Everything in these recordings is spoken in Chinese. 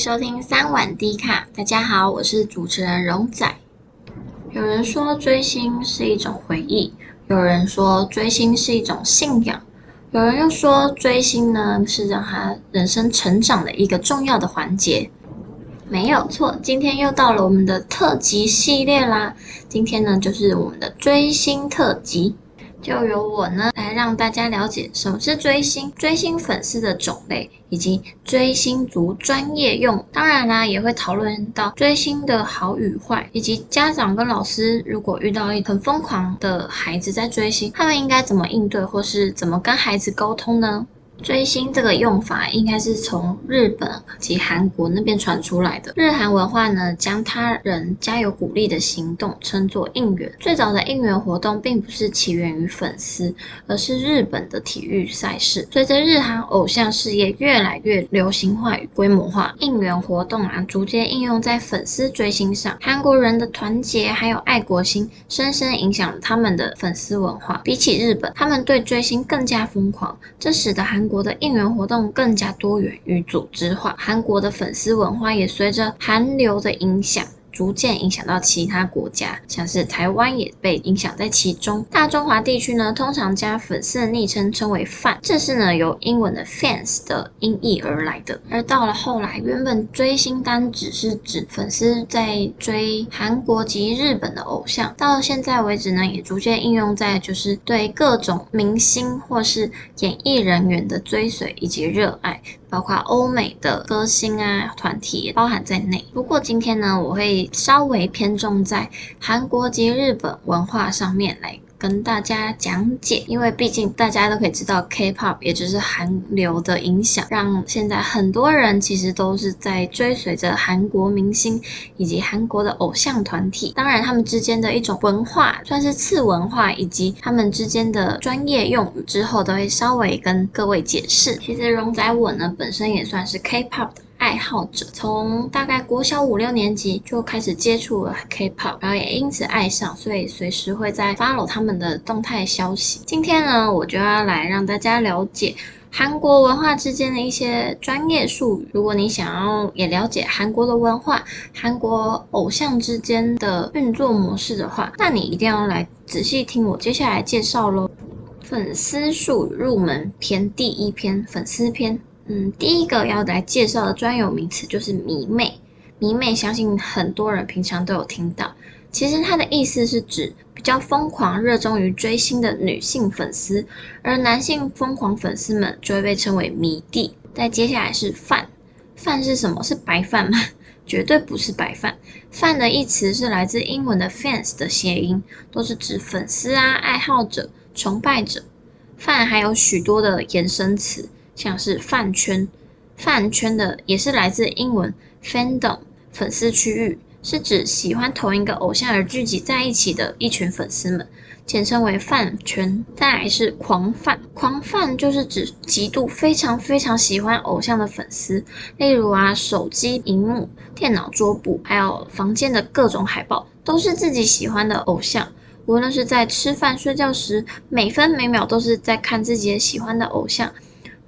收听三碗低卡，大家好，我是主持人荣仔。有人说追星是一种回忆，有人说追星是一种信仰，有人又说追星呢是让他人生成长的一个重要的环节。没有错，今天又到了我们的特辑系列啦。今天呢就是我们的追星特辑。就由我呢来让大家了解什么是追星、追星粉丝的种类，以及追星族专业用。当然啦，也会讨论到追星的好与坏，以及家长跟老师如果遇到一很疯狂的孩子在追星，他们应该怎么应对，或是怎么跟孩子沟通呢？追星这个用法应该是从日本及韩国那边传出来的。日韩文化呢，将他人加油鼓励的行动称作应援。最早的应援活动并不是起源于粉丝，而是日本的体育赛事。随着日韩偶像事业越来越流行化与规模化，应援活动啊，逐渐应用在粉丝追星上。韩国人的团结还有爱国心，深深影响了他们的粉丝文化。比起日本，他们对追星更加疯狂，这使得韩国的应援活动更加多元与组织化，韩国的粉丝文化也随着韩流的影响。逐渐影响到其他国家，像是台湾也被影响在其中。大中华地区呢，通常将粉丝的昵称称为 “fan”，这是呢由英文的 “fans” 的音译而来的。而到了后来，原本追星单只是指粉丝在追韩国及日本的偶像，到现在为止呢，也逐渐应用在就是对各种明星或是演艺人员的追随以及热爱。包括欧美的歌星啊，团体也包含在内。不过今天呢，我会稍微偏重在韩国及日本文化上面来。跟大家讲解，因为毕竟大家都可以知道，K-pop 也就是韩流的影响，让现在很多人其实都是在追随着韩国明星以及韩国的偶像团体。当然，他们之间的一种文化算是次文化，以及他们之间的专业用语之后，都会稍微跟各位解释。其实荣仔我呢，本身也算是 K-pop 的。爱好者从大概国小五六年级就开始接触了 K-pop，然后也因此爱上，所以随时会在 follow 他们的动态消息。今天呢，我就要来让大家了解韩国文化之间的一些专业术语。如果你想要也了解韩国的文化、韩国偶像之间的运作模式的话，那你一定要来仔细听我接下来介绍喽。粉丝术入门篇第一篇，粉丝篇。嗯，第一个要来介绍的专有名词就是迷妹。迷妹，相信很多人平常都有听到。其实它的意思是指比较疯狂、热衷于追星的女性粉丝，而男性疯狂粉丝们就会被称为迷弟。再接下来是饭，饭是什么？是白饭吗？绝对不是白饭。饭的意思是来自英文的 fans 的谐音，都是指粉丝啊、爱好者、崇拜者。饭还有许多的延伸词。像是饭圈，饭圈的也是来自英文 fandom 粉丝区域，是指喜欢同一个偶像而聚集在一起的一群粉丝们，简称为饭圈。再来是狂饭，狂饭就是指极度非常非常喜欢偶像的粉丝，例如啊，手机荧幕、电脑桌布，还有房间的各种海报，都是自己喜欢的偶像。无论是在吃饭、睡觉时，每分每秒都是在看自己喜欢的偶像。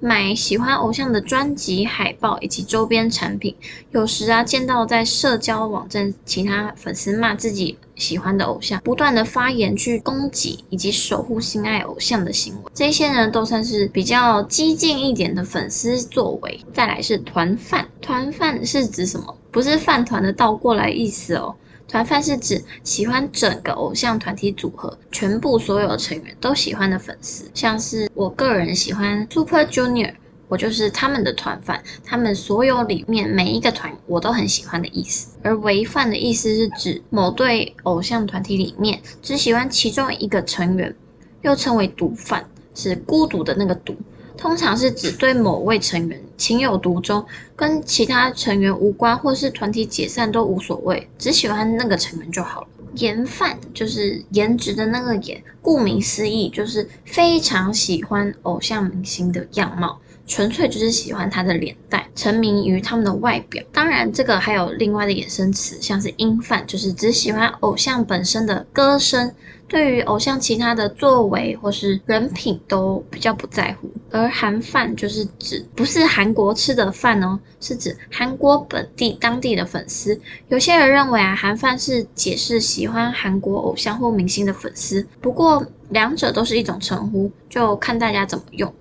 买喜欢偶像的专辑、海报以及周边产品，有时啊见到在社交网站其他粉丝骂自己喜欢的偶像，不断的发言去攻击以及守护心爱偶像的行为，这些呢都算是比较激进一点的粉丝作为。再来是团饭，团饭是指什么？不是饭团的倒过来意思哦。团饭是指喜欢整个偶像团体组合，全部所有成员都喜欢的粉丝，像是我个人喜欢 Super Junior，我就是他们的团饭，他们所有里面每一个团我都很喜欢的意思。而唯饭的意思是指某对偶像团体里面只喜欢其中一个成员，又称为独饭，是孤独的那个独。通常是指对某位成员情有独钟，跟其他成员无关，或是团体解散都无所谓，只喜欢那个成员就好了。颜范就是颜值的那个颜，顾名思义就是非常喜欢偶像明星的样貌，纯粹就是喜欢他的脸蛋，沉迷于他们的外表。当然，这个还有另外的衍生词，像是英范，就是只喜欢偶像本身的歌声。对于偶像其他的作为或是人品都比较不在乎，而韩饭就是指不是韩国吃的饭哦，是指韩国本地当地的粉丝。有些人认为啊，韩饭是解释喜欢韩国偶像或明星的粉丝，不过两者都是一种称呼，就看大家怎么用。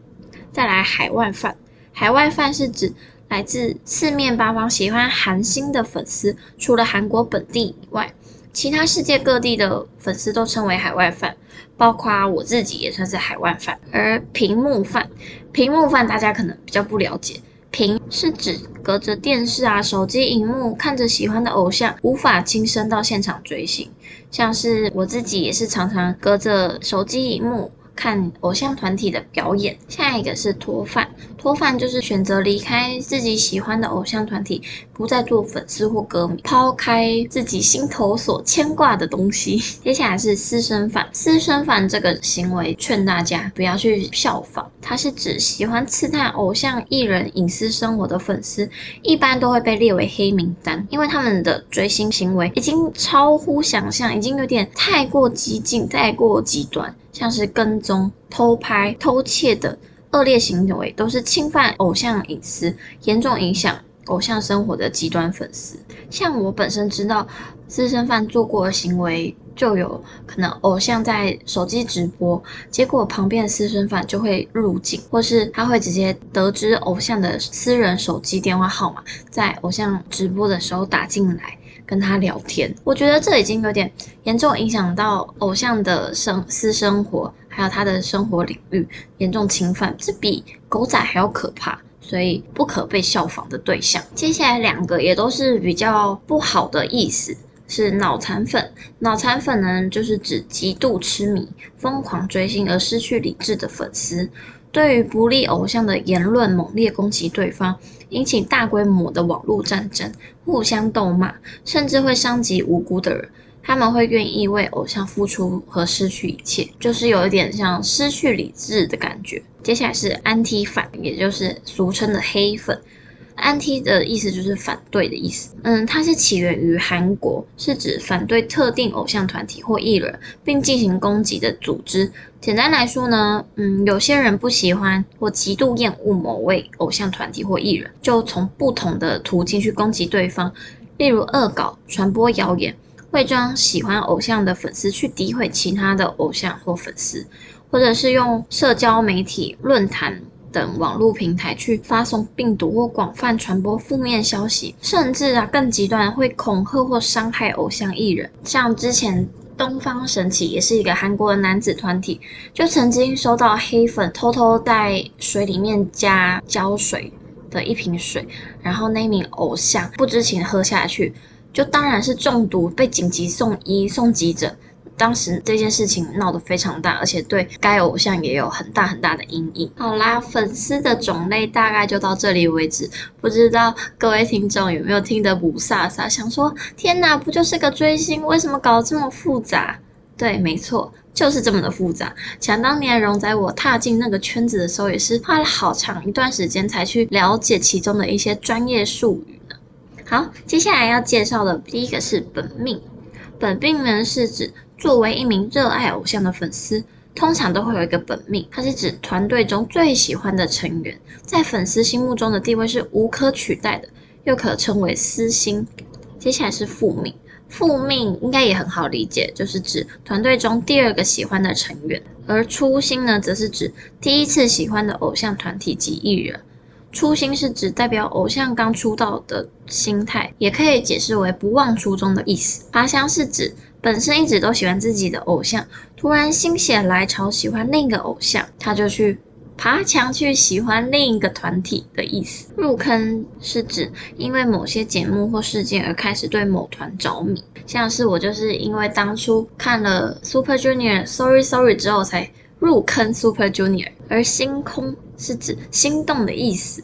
再来海外饭，海外饭是指来自四面八方喜欢韩星的粉丝，除了韩国本地以外。其他世界各地的粉丝都称为海外饭，包括我自己也算是海外饭。而屏幕饭，屏幕饭大家可能比较不了解，屏是指隔着电视啊、手机荧幕看着喜欢的偶像，无法亲身到现场追星。像是我自己也是常常隔着手机荧幕。看偶像团体的表演，下一个是脱饭。脱饭就是选择离开自己喜欢的偶像团体，不再做粉丝或歌迷，抛开自己心头所牵挂的东西。接下来是私生饭。私生饭这个行为，劝大家不要去效仿。它是指喜欢刺探偶像艺人隐私生活的粉丝，一般都会被列为黑名单，因为他们的追星行为已经超乎想象，已经有点太过激进、太过极端。像是跟踪、偷拍、偷窃的恶劣行为，都是侵犯偶像隐私、严重影响偶像生活的极端粉丝。像我本身知道私生饭做过的行为，就有可能偶像在手机直播，结果旁边的私生饭就会入镜，或是他会直接得知偶像的私人手机电话号码，在偶像直播的时候打进来。跟他聊天，我觉得这已经有点严重影响到偶像的生私生活，还有他的生活领域，严重侵犯，这比狗仔还要可怕，所以不可被效仿的对象。接下来两个也都是比较不好的意思，是脑残粉。脑残粉呢，就是指极度痴迷、疯狂追星而失去理智的粉丝。对于不利偶像的言论猛烈攻击对方，引起大规模的网络战争，互相斗骂，甚至会伤及无辜的人。他们会愿意为偶像付出和失去一切，就是有一点像失去理智的感觉。接下来是安 T 饭，也就是俗称的黑粉。安 T 的意思就是反对的意思。嗯，它是起源于韩国，是指反对特定偶像团体或艺人，并进行攻击的组织。简单来说呢，嗯，有些人不喜欢或极度厌恶某位偶像团体或艺人，就从不同的途径去攻击对方，例如恶搞、传播谣言，伪装喜欢偶像的粉丝去诋毁其他的偶像或粉丝，或者是用社交媒体、论坛。等网络平台去发送病毒或广泛传播负面消息，甚至啊更极端会恐吓或伤害偶像艺人。像之前东方神起也是一个韩国的男子团体，就曾经收到黑粉偷偷在水里面加胶水的一瓶水，然后那名偶像不知情喝下去，就当然是中毒，被紧急送医送急诊。当时这件事情闹得非常大，而且对该偶像也有很大很大的阴影。好啦，粉丝的种类大概就到这里为止。不知道各位听众有没有听得雾煞煞，想说天哪，不就是个追星，为什么搞得这么复杂？对，没错，就是这么的复杂。想当年荣仔我踏进那个圈子的时候，也是花了好长一段时间才去了解其中的一些专业术语呢。好，接下来要介绍的第一个是本命。本命呢是指。作为一名热爱偶像的粉丝，通常都会有一个本命，它是指团队中最喜欢的成员，在粉丝心目中的地位是无可取代的，又可称为私心。接下来是副命，副命应该也很好理解，就是指团队中第二个喜欢的成员，而初心呢，则是指第一次喜欢的偶像团体及艺人。初心是指代表偶像刚出道的心态，也可以解释为不忘初衷的意思。爬香是指。本身一直都喜欢自己的偶像，突然心血来潮喜欢另一个偶像，他就去爬墙去喜欢另一个团体的意思。入坑是指因为某些节目或事件而开始对某团着迷，像是我就是因为当初看了 Super Junior Sorry Sorry 之后才入坑 Super Junior。而星空是指心动的意思。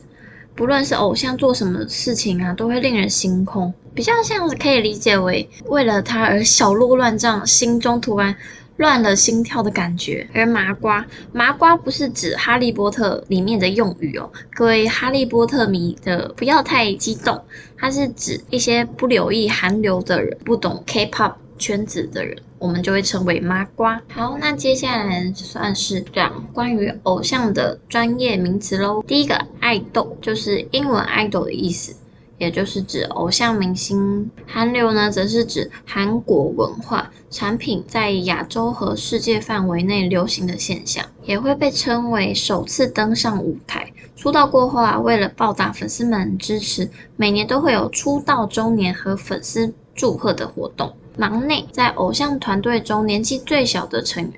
不论是偶像做什么事情啊，都会令人心空，比较像是可以理解为为了他而小鹿乱撞，心中突然乱了心跳的感觉。而麻瓜，麻瓜不是指哈利波特里面的用语哦，各位哈利波特迷的不要太激动，它是指一些不留意韩流的人，不懂 K-pop 圈子的人。我们就会称为麻瓜。好，那接下来算是讲关于偶像的专业名词喽。第一个，爱豆就是英文 idol 的意思，也就是指偶像明星。韩流呢，则是指韩国文化产品在亚洲和世界范围内流行的现象，也会被称为首次登上舞台。出道过后啊，为了报答粉丝们支持，每年都会有出道周年和粉丝祝贺的活动。忙内在偶像团队中年纪最小的成员，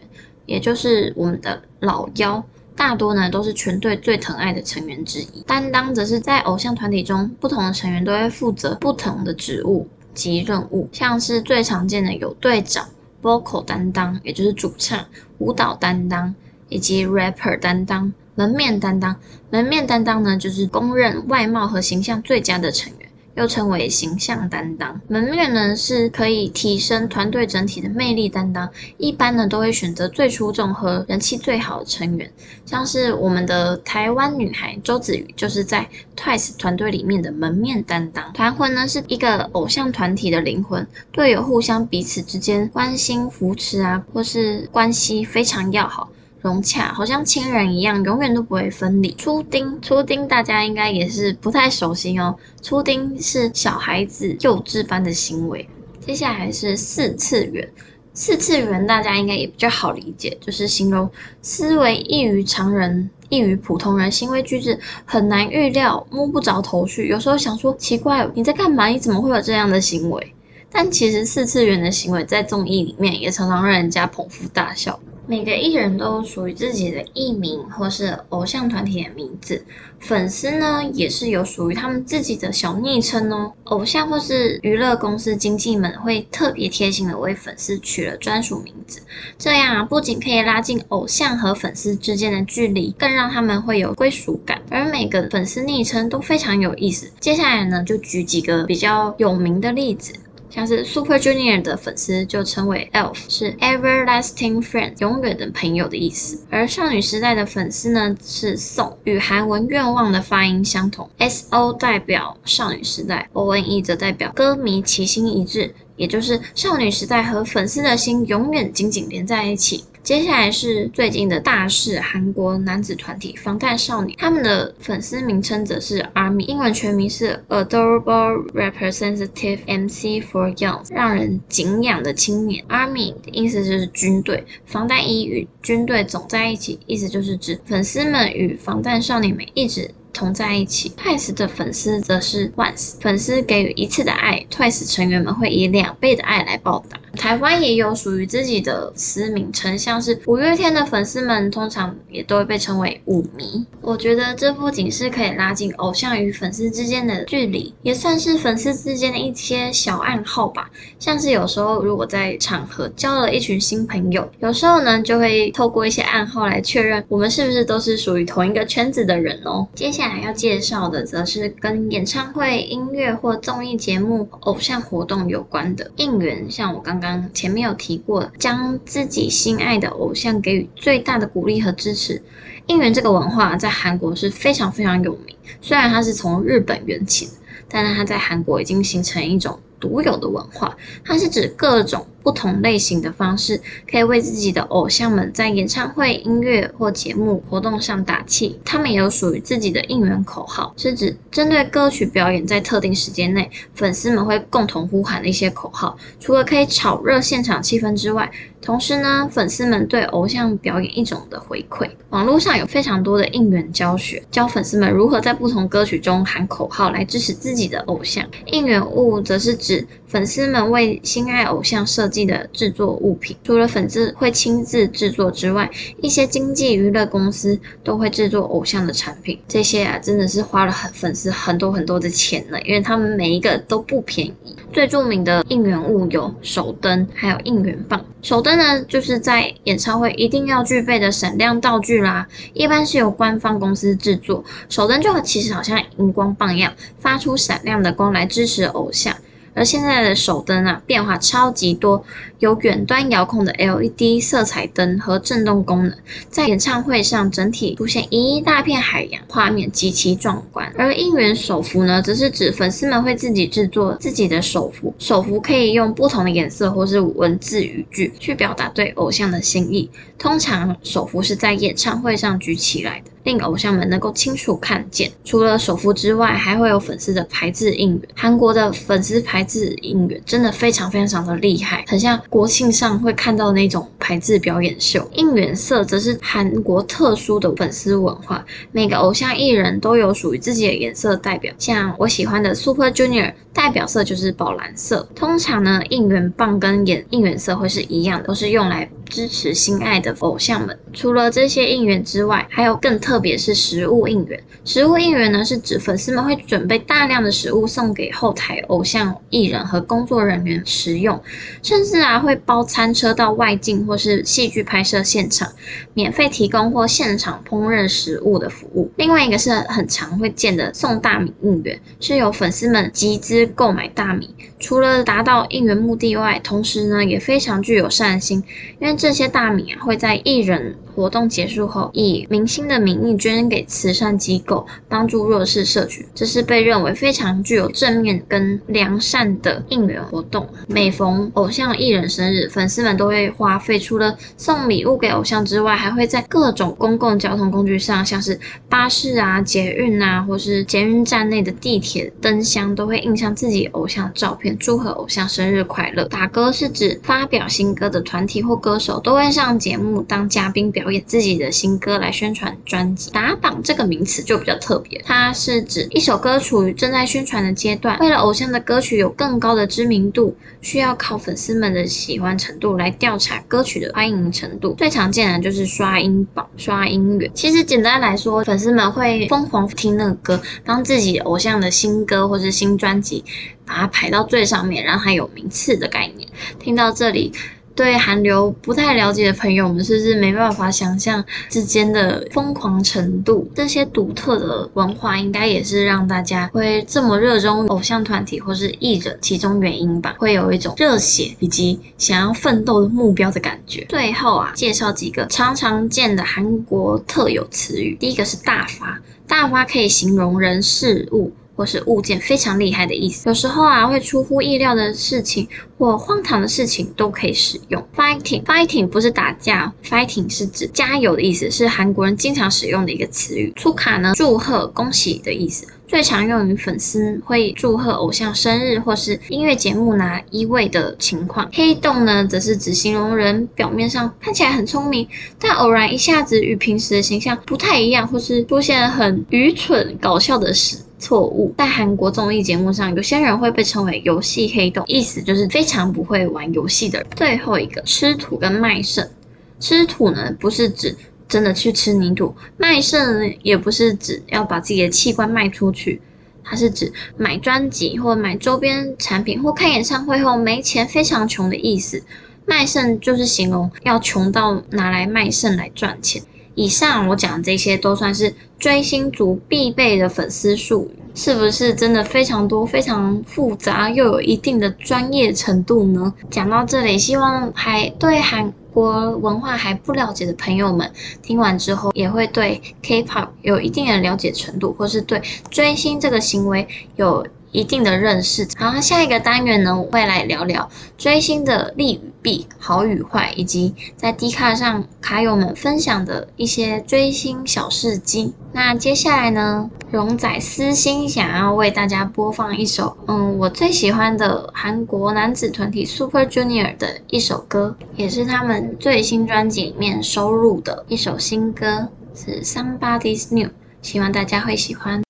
也就是我们的老幺，大多呢都是全队最疼爱的成员之一。担当则是在偶像团体中，不同的成员都会负责不同的职务及任务，像是最常见的有队长、vocal 担当，也就是主唱、舞蹈担当，以及 rapper 担当、门面担当。门面担当呢，就是公认外貌和形象最佳的成员。又称为形象担当，门面呢是可以提升团队整体的魅力担当，一般呢都会选择最出众和人气最好的成员，像是我们的台湾女孩周子瑜，就是在 TWICE 团队里面的门面担当。团魂呢是一个偶像团体的灵魂，队友互相彼此之间关心扶持啊，或是关系非常要好。融洽，好像亲人一样，永远都不会分离。初丁，初丁，大家应该也是不太熟悉哦。初丁是小孩子幼稚般的行为。接下来是四次元，四次元大家应该也比较好理解，就是形容思维异于常人、异于普通人，行为举止很难预料，摸不着头绪。有时候想说，奇怪，你在干嘛？你怎么会有这样的行为？但其实四次元的行为在综艺里面也常常让人家捧腹大笑。每个艺人都属于自己的艺名或是偶像团体的名字，粉丝呢也是有属于他们自己的小昵称哦。偶像或是娱乐公司经纪们会特别贴心的为粉丝取了专属名字，这样不仅可以拉近偶像和粉丝之间的距离，更让他们会有归属感。而每个粉丝昵称都非常有意思。接下来呢，就举几个比较有名的例子。像是 Super Junior 的粉丝就称为 ELF，是 Everlasting Friend，永远的朋友的意思。而少女时代的粉丝呢是 SONG，与韩文愿望的发音相同，SO 代表少女时代，ONE 则代表歌迷齐心一致，也就是少女时代和粉丝的心永远紧紧连在一起。接下来是最近的大事，韩国男子团体防弹少年，他们的粉丝名称则是 ARMY，英文全名是 Adorable Representative MC for Young，让人敬仰的青年。ARMY 的意思就是军队，防弹衣与军队总在一起，意思就是指粉丝们与防弹少年们一直同在一起。TWICE 的粉丝则是 ONCE，粉丝给予一次的爱，TWICE 成员们会以两倍的爱来报答。台湾也有属于自己的私名称，像是五月天的粉丝们，通常也都会被称为五迷。我觉得这不仅是可以拉近偶像与粉丝之间的距离，也算是粉丝之间的一些小暗号吧。像是有时候如果在场合交了一群新朋友，有时候呢就会透过一些暗号来确认我们是不是都是属于同一个圈子的人哦。接下来要介绍的则是跟演唱会、音乐或综艺节目、偶像活动有关的应援，像我刚。刚前面有提过，将自己心爱的偶像给予最大的鼓励和支持。应援这个文化在韩国是非常非常有名，虽然它是从日本源起，但是它在韩国已经形成一种独有的文化。它是指各种。不同类型的方式，可以为自己的偶像们在演唱会、音乐或节目活动上打气。他们也有属于自己的应援口号，是指针对歌曲表演在特定时间内，粉丝们会共同呼喊的一些口号。除了可以炒热现场气氛之外，同时呢，粉丝们对偶像表演一种的回馈。网络上有非常多的应援教学，教粉丝们如何在不同歌曲中喊口号来支持自己的偶像。应援物则是指粉丝们为心爱偶像设计的制作物品，除了粉丝会亲自制作之外，一些经纪娱乐公司都会制作偶像的产品。这些啊，真的是花了很粉丝很多很多的钱呢，因为他们每一个都不便宜。最著名的应援物有手灯，还有应援棒。手灯呢，就是在演唱会一定要具备的闪亮道具啦，一般是由官方公司制作。手灯就其实好像荧光棒一样，发出闪亮的光来支持偶像。而现在的手灯啊，变化超级多，有远端遥控的 LED 色彩灯和震动功能，在演唱会上整体出现一大片海洋，画面极其壮观。而应援手幅呢，则是指粉丝们会自己制作自己的手幅，手幅可以用不同的颜色或是文字语句去表达对偶像的心意。通常手幅是在演唱会上举起来的。令偶像们能够清楚看见。除了手幅之外，还会有粉丝的排字应援。韩国的粉丝排字应援真的非常非常的厉害，很像国庆上会看到那种排字表演秀。应援色则是韩国特殊的粉丝文化，每个偶像艺人都有属于自己的颜色代表。像我喜欢的 Super Junior，代表色就是宝蓝色。通常呢，应援棒跟演应援色会是一样的，都是用来支持心爱的偶像们。除了这些应援之外，还有更特特别是食物应援。食物应援呢，是指粉丝们会准备大量的食物送给后台偶像艺人和工作人员食用，甚至啊会包餐车到外景或是戏剧拍摄现场，免费提供或现场烹饪食物的服务。另外一个是很常会见的送大米应援，是由粉丝们集资购买大米，除了达到应援目的外，同时呢也非常具有善心，因为这些大米啊会在艺人活动结束后以明星的名义捐给慈善机构，帮助弱势社群，这是被认为非常具有正面跟良善的应援活动。每逢偶像艺人生日，粉丝们都会花费，除了送礼物给偶像之外，还会在各种公共交通工具上，像是巴士啊、捷运啊，或是捷运站内的地铁灯箱，都会印上自己偶像的照片，祝贺偶像生日快乐。打歌是指发表新歌的团体或歌手都会上节目当嘉宾表演自己的新歌来宣传专打榜这个名词就比较特别，它是指一首歌处于正在宣传的阶段，为了偶像的歌曲有更高的知名度，需要靠粉丝们的喜欢程度来调查歌曲的欢迎程度。最常见的就是刷音榜、刷音源。其实简单来说，粉丝们会疯狂听那个歌，当自己偶像的新歌或是新专辑，把它排到最上面，让它有名次的概念。听到这里。对韩流不太了解的朋友们，是不是没办法想象之间的疯狂程度？这些独特的文化，应该也是让大家会这么热衷偶像团体或是艺人其中原因吧？会有一种热血以及想要奋斗的目标的感觉。最后啊，介绍几个常常见的韩国特有词语。第一个是大发，大发可以形容人事物。或是物件非常厉害的意思，有时候啊会出乎意料的事情或荒唐的事情都可以使用。Fighting，Fighting 不是打架，Fighting 是指加油的意思，是韩国人经常使用的一个词语。出卡呢，祝贺、恭喜的意思，最常用于粉丝会祝贺偶像生日或是音乐节目拿一位的情况。黑洞呢，则是指形容人表面上看起来很聪明，但偶然一下子与平时的形象不太一样，或是出现很愚蠢搞笑的事。错误，在韩国综艺节目上，有些人会被称为游戏黑洞，意思就是非常不会玩游戏的人。最后一个吃土跟卖肾，吃土呢不是指真的去吃泥土，卖肾也不是指要把自己的器官卖出去，它是指买专辑或买周边产品或看演唱会后没钱，非常穷的意思。卖肾就是形容要穷到拿来卖肾来赚钱。以上我讲的这些都算是追星族必备的粉丝术语，是不是真的非常多、非常复杂又有一定的专业程度呢？讲到这里，希望还对韩国文化还不了解的朋友们，听完之后也会对 K-pop 有一定的了解程度，或是对追星这个行为有一定的认识。好，下一个单元呢，我会来聊聊追星的利与弊、好与坏，以及在 D 卡上卡友们分享的一些追星小事迹。那接下来呢，荣仔私心想要为大家播放一首，嗯，我最喜欢的韩国男子团体 Super Junior 的一首歌，也是他们最新专辑里面收录的一首新歌，是 Somebody's New，希望大家会喜欢。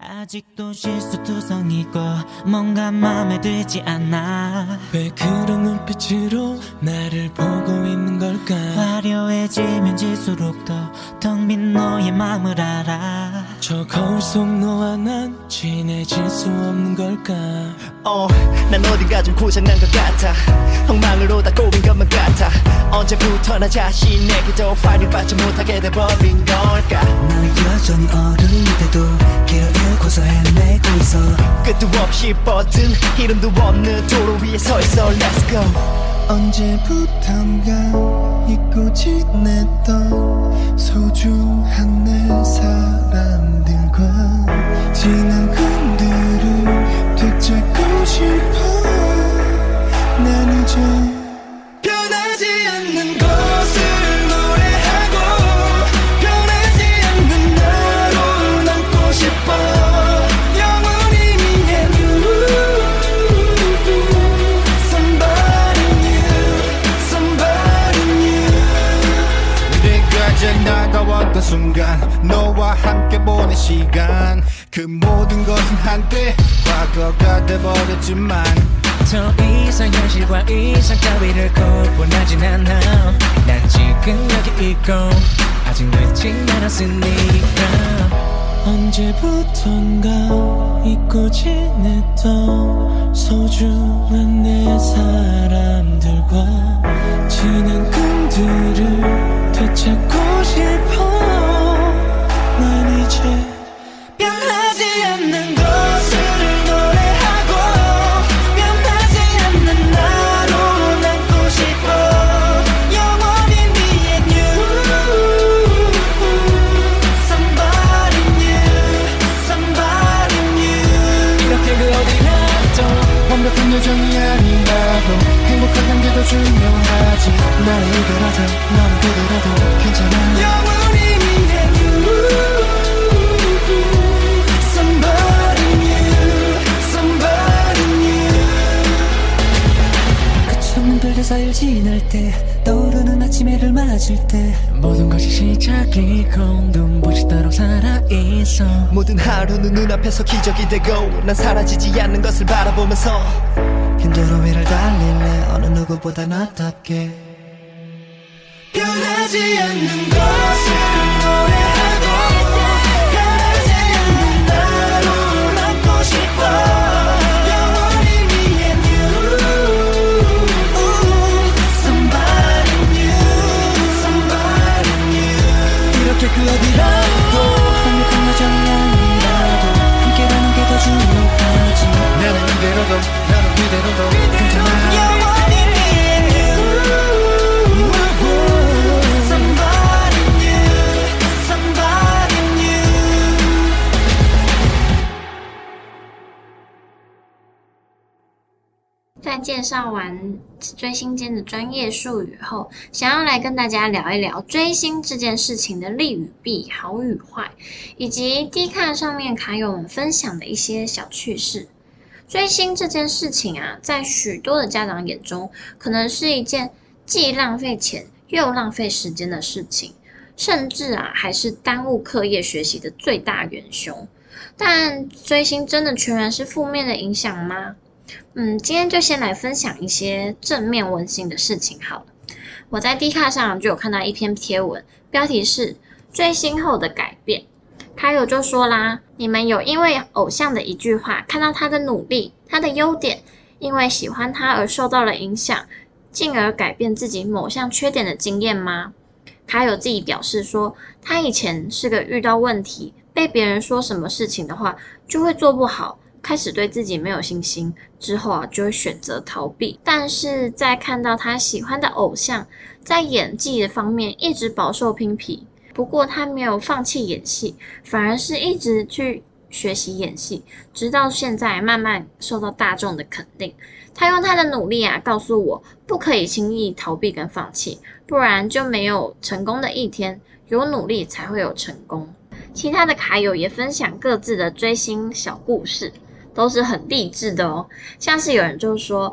아직도 실수투성이고 뭔가 마음에 들지 않아. 왜 그런 눈빛으로 나를 보고 있는 걸까? 화려해지면 질수록 더 텅 빈 너의 마음을 알아. 저 거울 속 너와 난 친해질 수 없는 걸까? 어, 난 어딘가 좀 고장난 것 같아. 엉망으로 다 꼬인 것만 같아. 언제부터 나 자신에게도 화를 받지 못하게 돼버린 걸까? 나는 여전히 어른인데도 길을 잃고서 헤매고 있어. 끝도 없이 뻗은 이름도 없는 도로 위에 서 있어. Let's go. 언제부턴가 잊고 지냈던 소중한 내 사람들과 지난 꿈들을 되찾고 싶어. 난 이제 시간. 그 모든 것은 한때 과거가 돼버렸지만 더 이상 현실과 이상 따위를 거부하진 않아. 난 지금 여기 있고 아직 늦지 않았으니까. 언제부턴가 잊고 지냈던 소중한 내 사람들과 지난 꿈들을 되찾고 싶어. 난 이제 완벽한 여정이 아니라도 행복한 게더 중요하지. 나는 이더라도 너는 그더라도 괜찮아. 영원히 4일 지날 때 떠오르는 아침에를 맞을 때 모든 것이 시작이고 눈부시도록 살아있어. 모든 하루는 눈앞에서 기적이 되고 난 사라지지 않는 것을 바라보면서 힘들어 위를 달릴래 어느 누구보다 나답게 변하지 않는 것을 介绍完追星间的专业术语后，想要来跟大家聊一聊追星这件事情的利与弊、好与坏，以及 D 卡上面卡友们分享的一些小趣事。追星这件事情啊，在许多的家长眼中，可能是一件既浪费钱又浪费时间的事情，甚至啊，还是耽误课业学习的最大元凶。但追星真的全然是负面的影响吗？嗯，今天就先来分享一些正面温馨的事情好了。我在 D 卡上就有看到一篇贴文，标题是“追星后的改变”。卡友就说啦：“你们有因为偶像的一句话，看到他的努力、他的优点，因为喜欢他而受到了影响，进而改变自己某项缺点的经验吗？”卡友自己表示说，他以前是个遇到问题，被别人说什么事情的话，就会做不好。开始对自己没有信心之后啊，就会选择逃避。但是在看到他喜欢的偶像在演技的方面一直饱受批评，不过他没有放弃演戏，反而是一直去学习演戏，直到现在慢慢受到大众的肯定。他用他的努力啊，告诉我不可以轻易逃避跟放弃，不然就没有成功的一天。有努力才会有成功。其他的卡友也分享各自的追星小故事。都是很励志的哦，像是有人就说，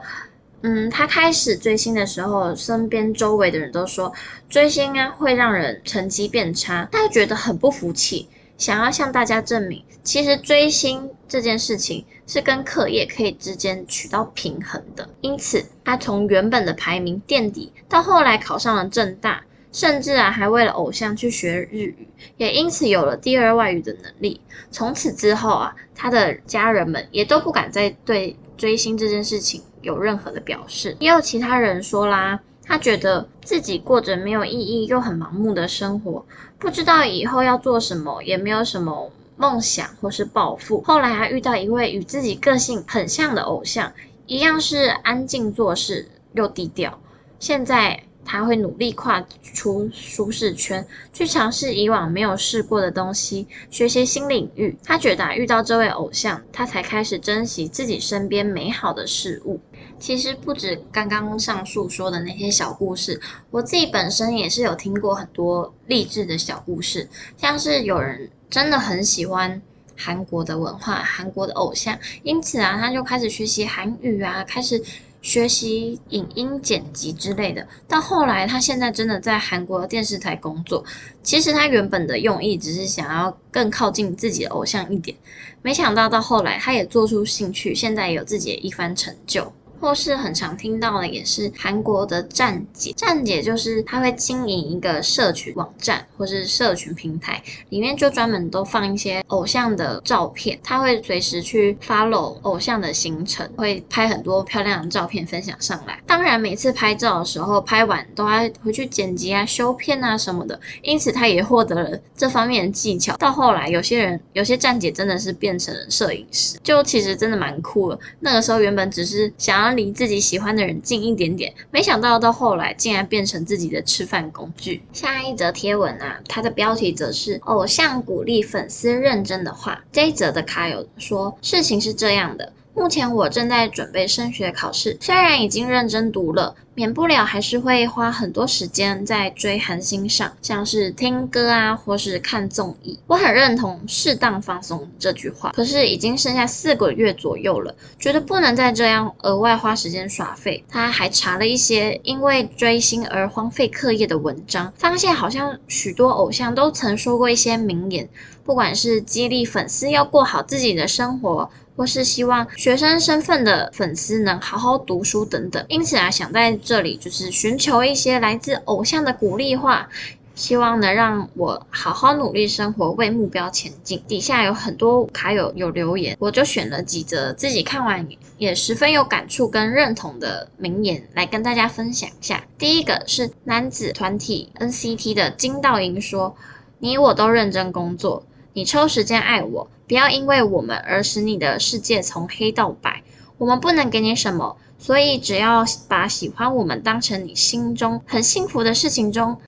嗯，他开始追星的时候，身边周围的人都说追星啊会让人成绩变差，他觉得很不服气，想要向大家证明，其实追星这件事情是跟课业可以之间取到平衡的。因此，他从原本的排名垫底，到后来考上了正大，甚至啊还为了偶像去学日语，也因此有了第二外语的能力。从此之后啊，他的家人们也都不敢再对追星这件事情有任何的表示。也有其他人说啦。他觉得自己过着没有意义又很盲目的生活，不知道以后要做什么，也没有什么梦想或是抱负。后来还遇到一位与自己个性很像的偶像，一样是安静做事又低调。现在他会努力跨出舒适圈，去尝试以往没有试过的东西，学习新领域。他觉得遇到这位偶像，他才开始珍惜自己身边美好的事物。其实不止刚刚上述说的那些小故事，我自己本身也是有听过很多励志的小故事，像是有人真的很喜欢韩国的文化、韩国的偶像，因此啊，他就开始学习韩语啊，开始学习影音剪辑之类的。到后来，他现在真的在韩国电视台工作。其实他原本的用意只是想要更靠近自己的偶像一点，没想到到后来，他也做出兴趣，现在也有自己的一番成就。或是很常听到的，也是韩国的站姐。站姐就是她会经营一个社群网站，或是社群平台，里面就专门都放一些偶像的照片。她会随时去 follow 偶像的行程，会拍很多漂亮的照片分享上来。当然，每次拍照的时候，拍完都要回去剪辑啊、修片啊什么的。因此，她也获得了这方面的技巧。到后来，有些人有些站姐真的是变成了摄影师，就其实真的蛮酷的。那个时候原本只是想要。离自己喜欢的人近一点点，没想到到后来竟然变成自己的吃饭工具。下一则贴文啊，它的标题则是“偶像鼓励粉丝认真的话”。这一则的卡友说，事情是这样的。目前我正在准备升学考试，虽然已经认真读了，免不了还是会花很多时间在追韩星上，像是听歌啊，或是看综艺。我很认同适当放松这句话，可是已经剩下四个月左右了，觉得不能再这样额外花时间耍废。他还查了一些因为追星而荒废课业的文章，发现好像许多偶像都曾说过一些名言，不管是激励粉丝要过好自己的生活。或是希望学生身份的粉丝能好好读书等等，因此啊，想在这里就是寻求一些来自偶像的鼓励话，希望能让我好好努力生活，为目标前进。底下有很多卡友有留言，我就选了几则自己看完也十分有感触跟认同的名言来跟大家分享一下。第一个是男子团体 NCT 的金道英说：“你我都认真工作。”你抽时间爱我，不要因为我们而使你的世界从黑到白。我们不能给你什么，所以只要把喜欢我们当成你心中很幸福的事情中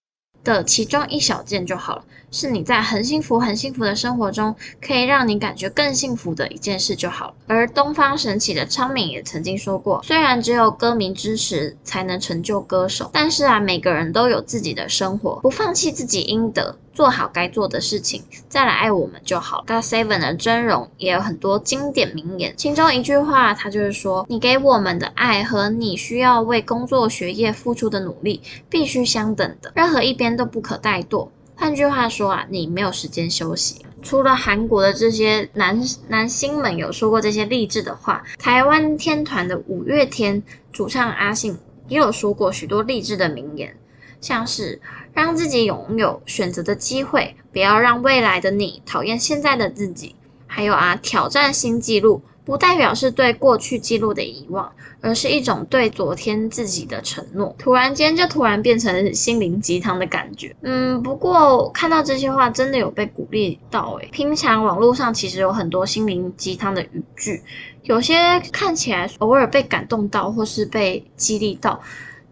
的其中一小件就好了。是你在很幸福、很幸福的生活中，可以让你感觉更幸福的一件事就好了。而东方神起的昌珉也曾经说过，虽然只有歌迷支持才能成就歌手，但是啊，每个人都有自己的生活，不放弃自己应得。做好该做的事情，再来爱我们就好。God Seven 的真容也有很多经典名言，其中一句话，他就是说：“你给我们的爱和你需要为工作学业付出的努力，必须相等的，任何一边都不可怠惰。”换句话说啊，你没有时间休息。除了韩国的这些男男星们有说过这些励志的话，台湾天团的五月天主唱阿信也有说过许多励志的名言。像是让自己拥有选择的机会，不要让未来的你讨厌现在的自己。还有啊，挑战新纪录，不代表是对过去记录的遗忘，而是一种对昨天自己的承诺。突然间就突然变成心灵鸡汤的感觉。嗯，不过看到这些话，真的有被鼓励到诶。平常网络上其实有很多心灵鸡汤的语句，有些看起来偶尔被感动到，或是被激励到。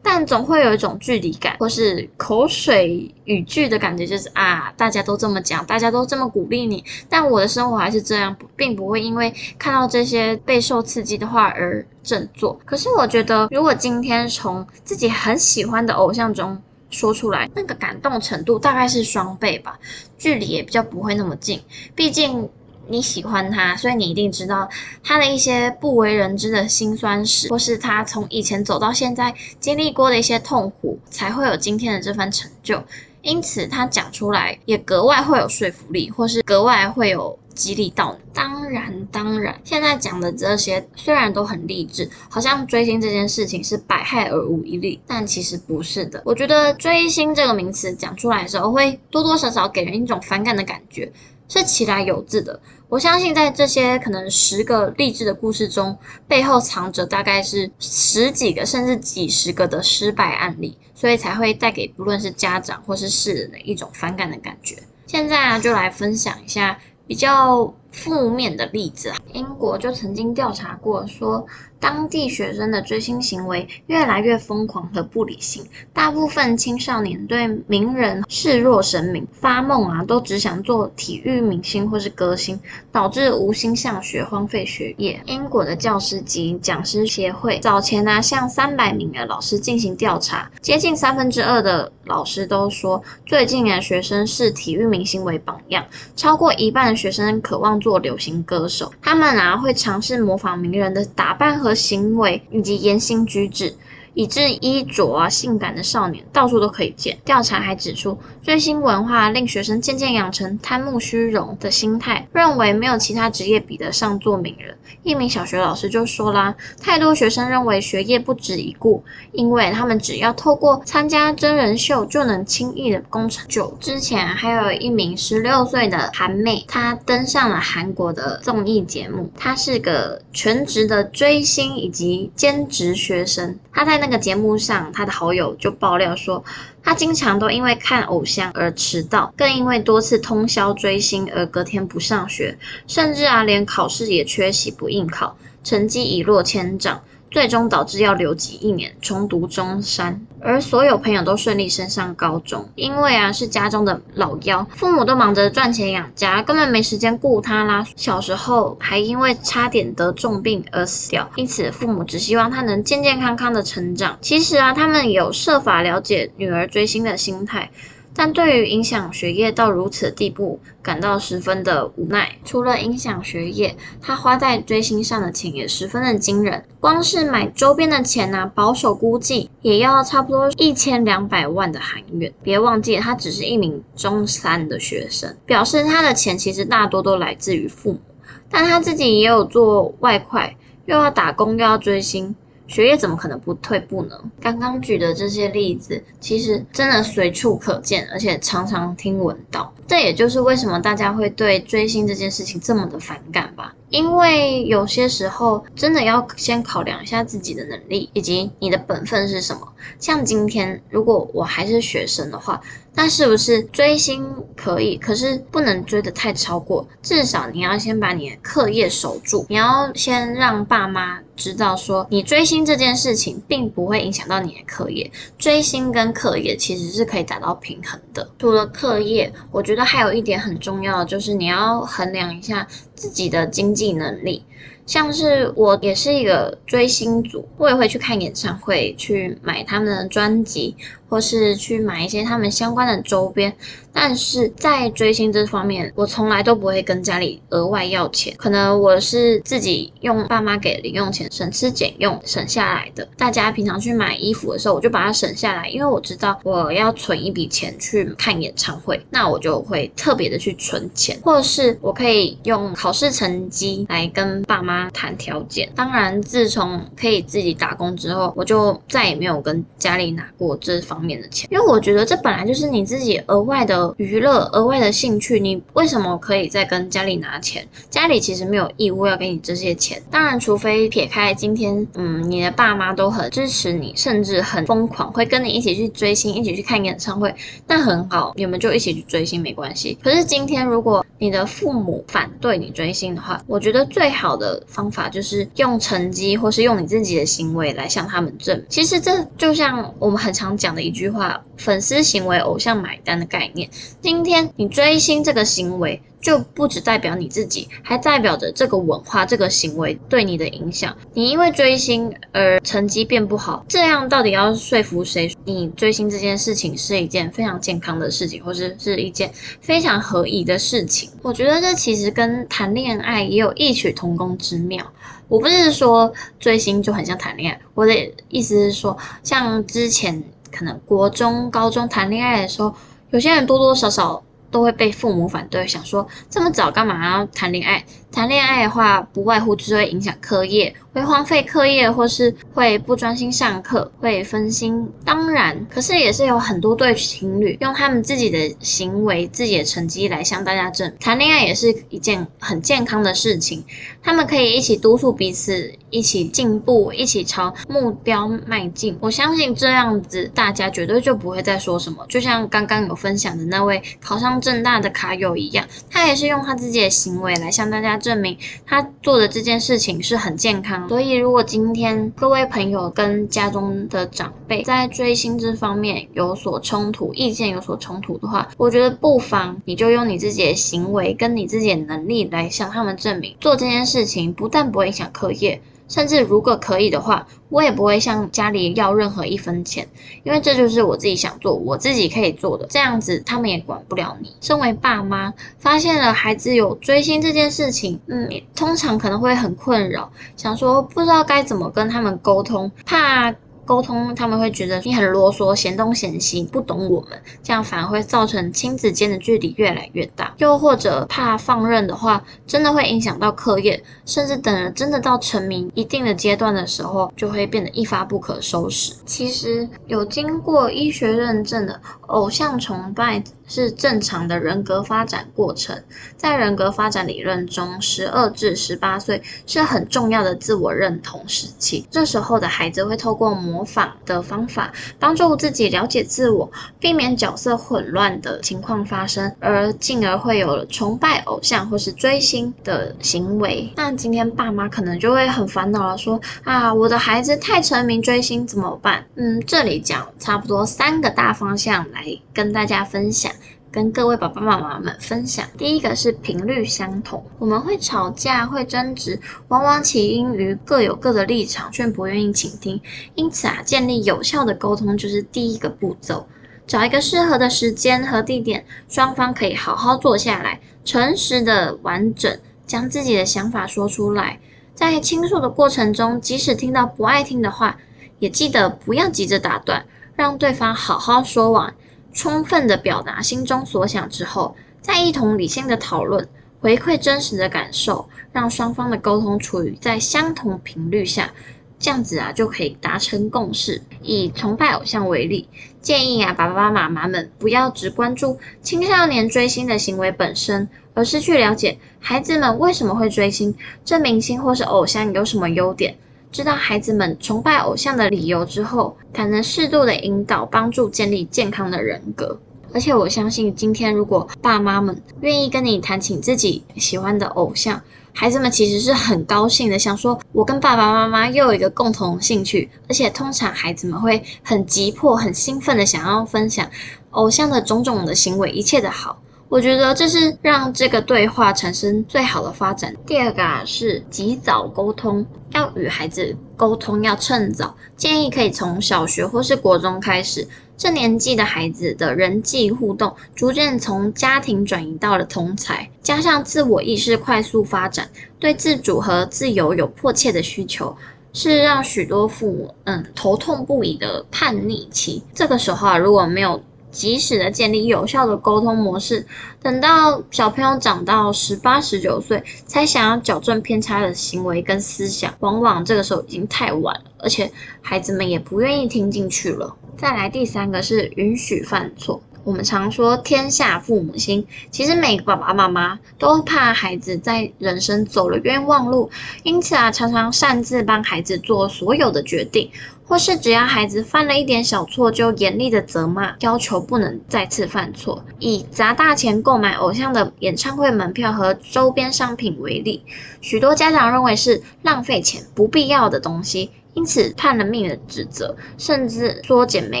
但总会有一种距离感，或是口水语句的感觉，就是啊，大家都这么讲，大家都这么鼓励你，但我的生活还是这样，并不会因为看到这些备受刺激的话而振作。可是我觉得，如果今天从自己很喜欢的偶像中说出来，那个感动程度大概是双倍吧，距离也比较不会那么近。毕竟你喜欢他，所以你一定知道他的一些不为人知的辛酸史，或是他从以前走到现在经历过的一些痛苦，才会有今天的这番成就。因此，他讲出来也格外会有说服力，或是格外会有激励到你。当然，当然，现在讲的这些虽然都很励志，好像追星这件事情是百害而无一利，但其实不是的。我觉得追星这个名词讲出来的时候，会多多少少给人一种反感的感觉。是其来有自的。我相信，在这些可能十个励志的故事中，背后藏着大概是十几个甚至几十个的失败案例，所以才会带给不论是家长或是世人的一种反感的感觉。现在啊，就来分享一下比较负面的例子。英国就曾经调查过说，当地学生的追星行为越来越疯狂和不理性，大部分青少年对名人视若神明，发梦啊都只想做体育明星或是歌星，导致无心向学，荒废学业。英国的教师及讲师协会早前呢、啊、向三百名的老师进行调查，接近三分之二的老师都说，最近啊学生视体育明星为榜样，超过一半的学生渴望做流行歌手，他们啊会尝试模仿名人的打扮和行为以及言行举止，以致衣着啊性感的少年到处都可以见。调查还指出，追星文化令学生渐渐养成贪慕虚荣的心态，认为没有其他职业比得上做名人。一名小学老师就说啦，太多学生认为学业不值一顾，因为他们只要透过参加真人秀就能轻易的功成就。之前还有一名十六岁的韩妹，她登上了韩国的综艺节目，她是个全职的追星以及兼职学生。她在那个节目上，他的好友就爆料说，他经常都因为看偶像而迟到，更因为多次通宵追星而隔天不上学，甚至啊连考试也缺席不应考，成绩一落千丈。最终导致要留级一年，重读中山，而所有朋友都顺利升上高中。因为啊是家中的老幺，父母都忙着赚钱养家，根本没时间顾他啦。小时候还因为差点得重病而死掉，因此父母只希望他能健健康康的成长。其实啊，他们有设法了解女儿追星的心态。但对于影响学业到如此地步，感到十分的无奈。除了影响学业，他花在追星上的钱也十分的惊人。光是买周边的钱呢、保守估计也要差不多一千两百万的韩元。别忘记，他只是一名中三的学生，表示他的钱其实大多都来自于父母。但他自己也有做外快，又要打工，又要追星。学业怎么可能不退步呢？刚刚举的这些例子，其实真的随处可见，而且常常听闻到。这也就是为什么大家会对追星这件事情这么的反感吧。因为有些时候真的要先考量一下自己的能力以及你的本分是什么。像今天，如果我还是学生的话，那是不是追星可以？可是不能追得太超过，至少你要先把你的课业守住。你要先让爸妈知道说，你追星这件事情并不会影响到你的课业。追星跟课业其实是可以达到平衡的。除了课业，我觉得还有一点很重要的，就是你要衡量一下自己的经济能力。像是我也是一个追星族，我也会去看演唱会，去买他们的专辑，或是去买一些他们相关的周边。但是在追星这方面，我从来都不会跟家里额外要钱。可能我是自己用爸妈给的零用钱，省吃俭用省下来的。大家平常去买衣服的时候，我就把它省下来，因为我知道我要存一笔钱去看演唱会，那我就会特别的去存钱，或是我可以用考试成绩来跟爸妈。谈条件，当然，自从可以自己打工之后，我就再也没有跟家里拿过这方方面的钱，因为我觉得这本来就是你自己额外的娱乐、额外的兴趣，你为什么可以再跟家里拿钱？家里其实没有义务要给你这些钱，当然，除非撇开今天，嗯，你的爸妈都很支持你，甚至很疯狂，会跟你一起去追星，一起去看演唱会，那很好，你们就一起去追星没关系。可是今天，如果你的父母反对你追星的话，我觉得最好的。方法就是用成绩，或是用你自己的行为来向他们证明。其实这就像我们很常讲的一句话：“粉丝行为，偶像买单”的概念。今天你追星这个行为，就不只代表你自己，还代表着这个文化、这个行为对你的影响。你因为追星而成绩变不好，这样到底要说服谁？你追星这件事情是一件非常健康的事情，或是是一件非常合宜的事情？我觉得这其实跟谈恋爱也有异曲同工之妙。我不是说追星就很像谈恋爱，我的意思是说，像之前可能国中、高中谈恋爱的时候，有些人多多少少。都会被父母反对，想说这么早干嘛要谈恋爱？谈恋爱的话，不外乎就是会影响课业，会荒废课业，或是会不专心上课，会分心。当然，可是也是有很多对情侣用他们自己的行为、自己的成绩来向大家证，谈恋爱也是一件很健康的事情。他们可以一起督促彼此，一起进步，一起朝目标迈进。我相信这样子，大家绝对就不会再说什么。就像刚刚有分享的那位考上政大的卡友一样，他也是用他自己的行为来向大家证明他做的这件事情是很健康。所以，如果今天各位朋友跟家中的长辈在追星这方面有所冲突，意见有所冲突的话，我觉得不妨你就用你自己的行为跟你自己的能力来向他们证明，做这件事情不但不会影响课业。甚至如果可以的话，我也不会向家里要任何一分钱，因为这就是我自己想做，我自己可以做的。这样子他们也管不了你。身为爸妈，发现了孩子有追星这件事情，嗯，通常可能会很困扰，想说不知道该怎么跟他们沟通，怕。沟通，他们会觉得你很啰嗦，嫌东嫌西，不懂我们，这样反而会造成亲子间的距离越来越大。又或者怕放任的话，真的会影响到课业，甚至等了真的到成名一定的阶段的时候，就会变得一发不可收拾。其实有经过医学认证的偶像崇拜。是正常的人格发展过程，在人格发展理论中，十二至十八岁是很重要的自我认同时期。这时候的孩子会透过模仿的方法，帮助自己了解自我，避免角色混乱的情况发生，而进而会有了崇拜偶像或是追星的行为。那今天爸妈可能就会很烦恼了，说啊，我的孩子太沉迷追星怎么办？嗯，这里讲差不多三个大方向来跟大家分享。跟各位爸爸妈妈们分享，第一个是频率相同。我们会吵架，会争执，往往起因于各有各的立场，却不愿意倾听。因此啊，建立有效的沟通就是第一个步骤。找一个适合的时间和地点，双方可以好好坐下来，诚实的、完整将自己的想法说出来。在倾诉的过程中，即使听到不爱听的话，也记得不要急着打断，让对方好好说完。充分的表达心中所想之后，再一同理性的讨论，回馈真实的感受，让双方的沟通处于在相同频率下，这样子啊就可以达成共识。以崇拜偶像为例，建议啊爸爸妈妈们不要只关注青少年追星的行为本身，而是去了解孩子们为什么会追星，这明星或是偶像有什么优点。知道孩子们崇拜偶像的理由之后，才能适度的引导，帮助建立健康的人格。而且我相信，今天如果爸妈们愿意跟你谈起自己喜欢的偶像，孩子们其实是很高兴的，想说我跟爸爸妈妈又有一个共同兴趣。而且通常孩子们会很急迫、很兴奋的想要分享偶像的种种的行为，一切的好。我觉得这是让这个对话产生最好的发展。第二个啊，是及早沟通，要与孩子沟通要趁早，建议可以从小学或是国中开始。这年纪的孩子的人际互动逐渐从家庭转移到了同侪，加上自我意识快速发展，对自主和自由有迫切的需求，是让许多父母嗯头痛不已的叛逆期。这个时候啊，如果没有及时的建立有效的沟通模式，等到小朋友长到十八、十九岁，才想要矫正偏差的行为跟思想，往往这个时候已经太晚了，而且孩子们也不愿意听进去了。再来第三个是允许犯错。我们常说天下父母心，其实每个爸爸妈妈都怕孩子在人生走了冤枉路，因此啊，常常擅自帮孩子做所有的决定，或是只要孩子犯了一点小错，就严厉的责骂，要求不能再次犯错。以砸大钱购买偶像的演唱会门票和周边商品为例，许多家长认为是浪费钱、不必要的东西。因此判了命的指责，甚至缩减每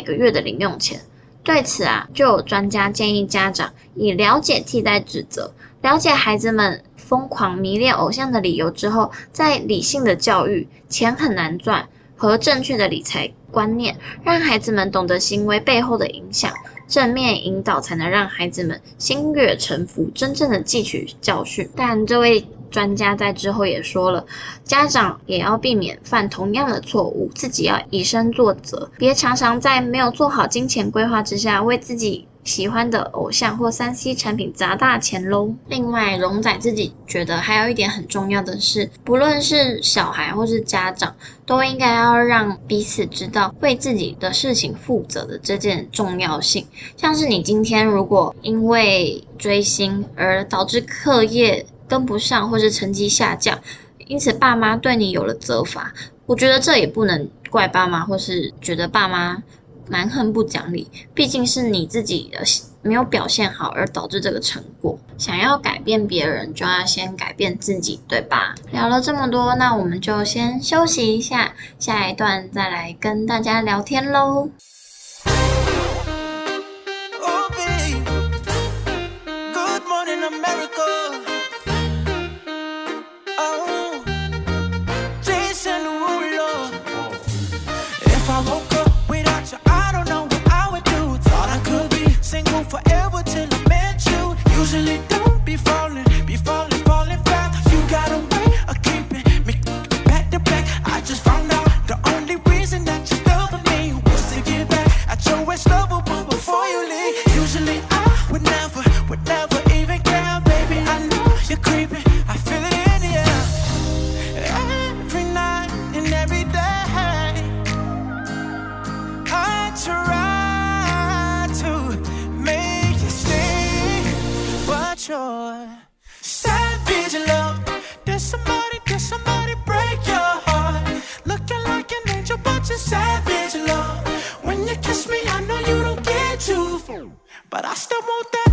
个月的零用钱。对此啊，就有专家建议家长以了解替代指责，了解孩子们疯狂迷恋偶像的理由之后，再理性的教育钱很难赚和正确的理财观念，让孩子们懂得行为背后的影响，正面引导才能让孩子们心悦诚服，真正的汲取教训。但这位。专家在之后也说了，家长也要避免犯同样的错误，自己要以身作则，别常常在没有做好金钱规划之下，为自己喜欢的偶像或三 C 产品砸大钱喽。另外，荣仔自己觉得还有一点很重要的是，不论是小孩或是家长，都应该要让彼此知道为自己的事情负责的这件重要性。像是你今天如果因为追星而导致课业，跟不上或是成绩下降，因此爸妈对你有了责罚，我觉得这也不能怪爸妈，或是觉得爸妈蛮横不讲理，毕竟是你自己的没有表现好而导致这个成果。想要改变别人，就要先改变自己，对吧？聊了这么多，那我们就先休息一下，下一段再来跟大家聊天喽。I still want that.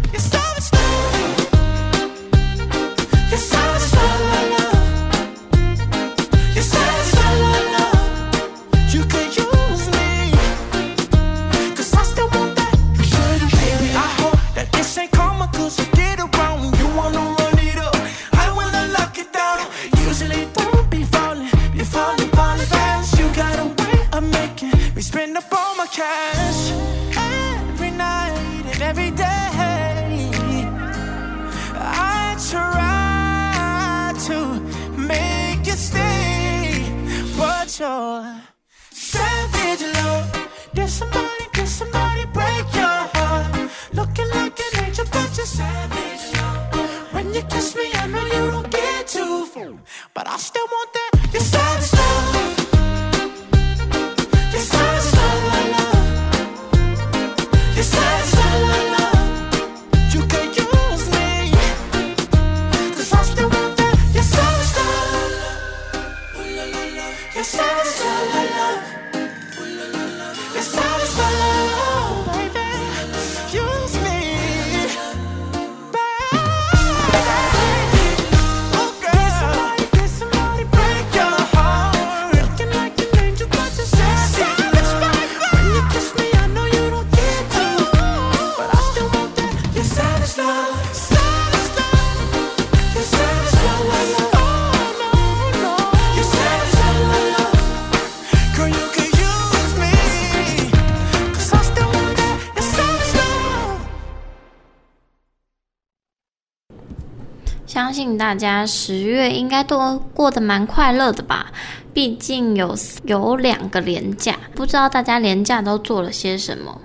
相信大家十月应该都过得蛮快乐的吧？毕竟有有两个连假，不知道大家连假都做了些什么。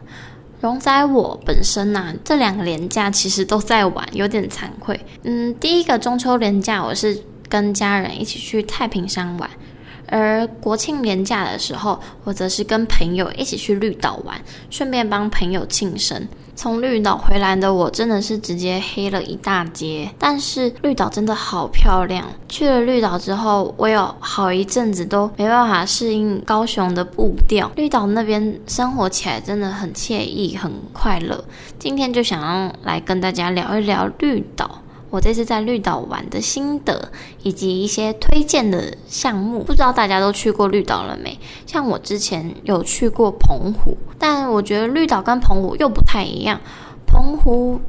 荣仔我本身呐、啊，这两个连假其实都在玩，有点惭愧。嗯，第一个中秋连假我是跟家人一起去太平山玩，而国庆连假的时候，我则是跟朋友一起去绿岛玩，顺便帮朋友庆生。从绿岛回来的我真的是直接黑了一大截，但是绿岛真的好漂亮。去了绿岛之后，我有好一阵子都没办法适应高雄的步调。绿岛那边生活起来真的很惬意，很快乐。今天就想要来跟大家聊一聊绿岛。我这次在绿岛玩的心得，以及一些推荐的项目。不知道大家都去过绿岛了没？像我之前有去过澎湖，但我觉得绿岛跟澎湖又不太一样。澎湖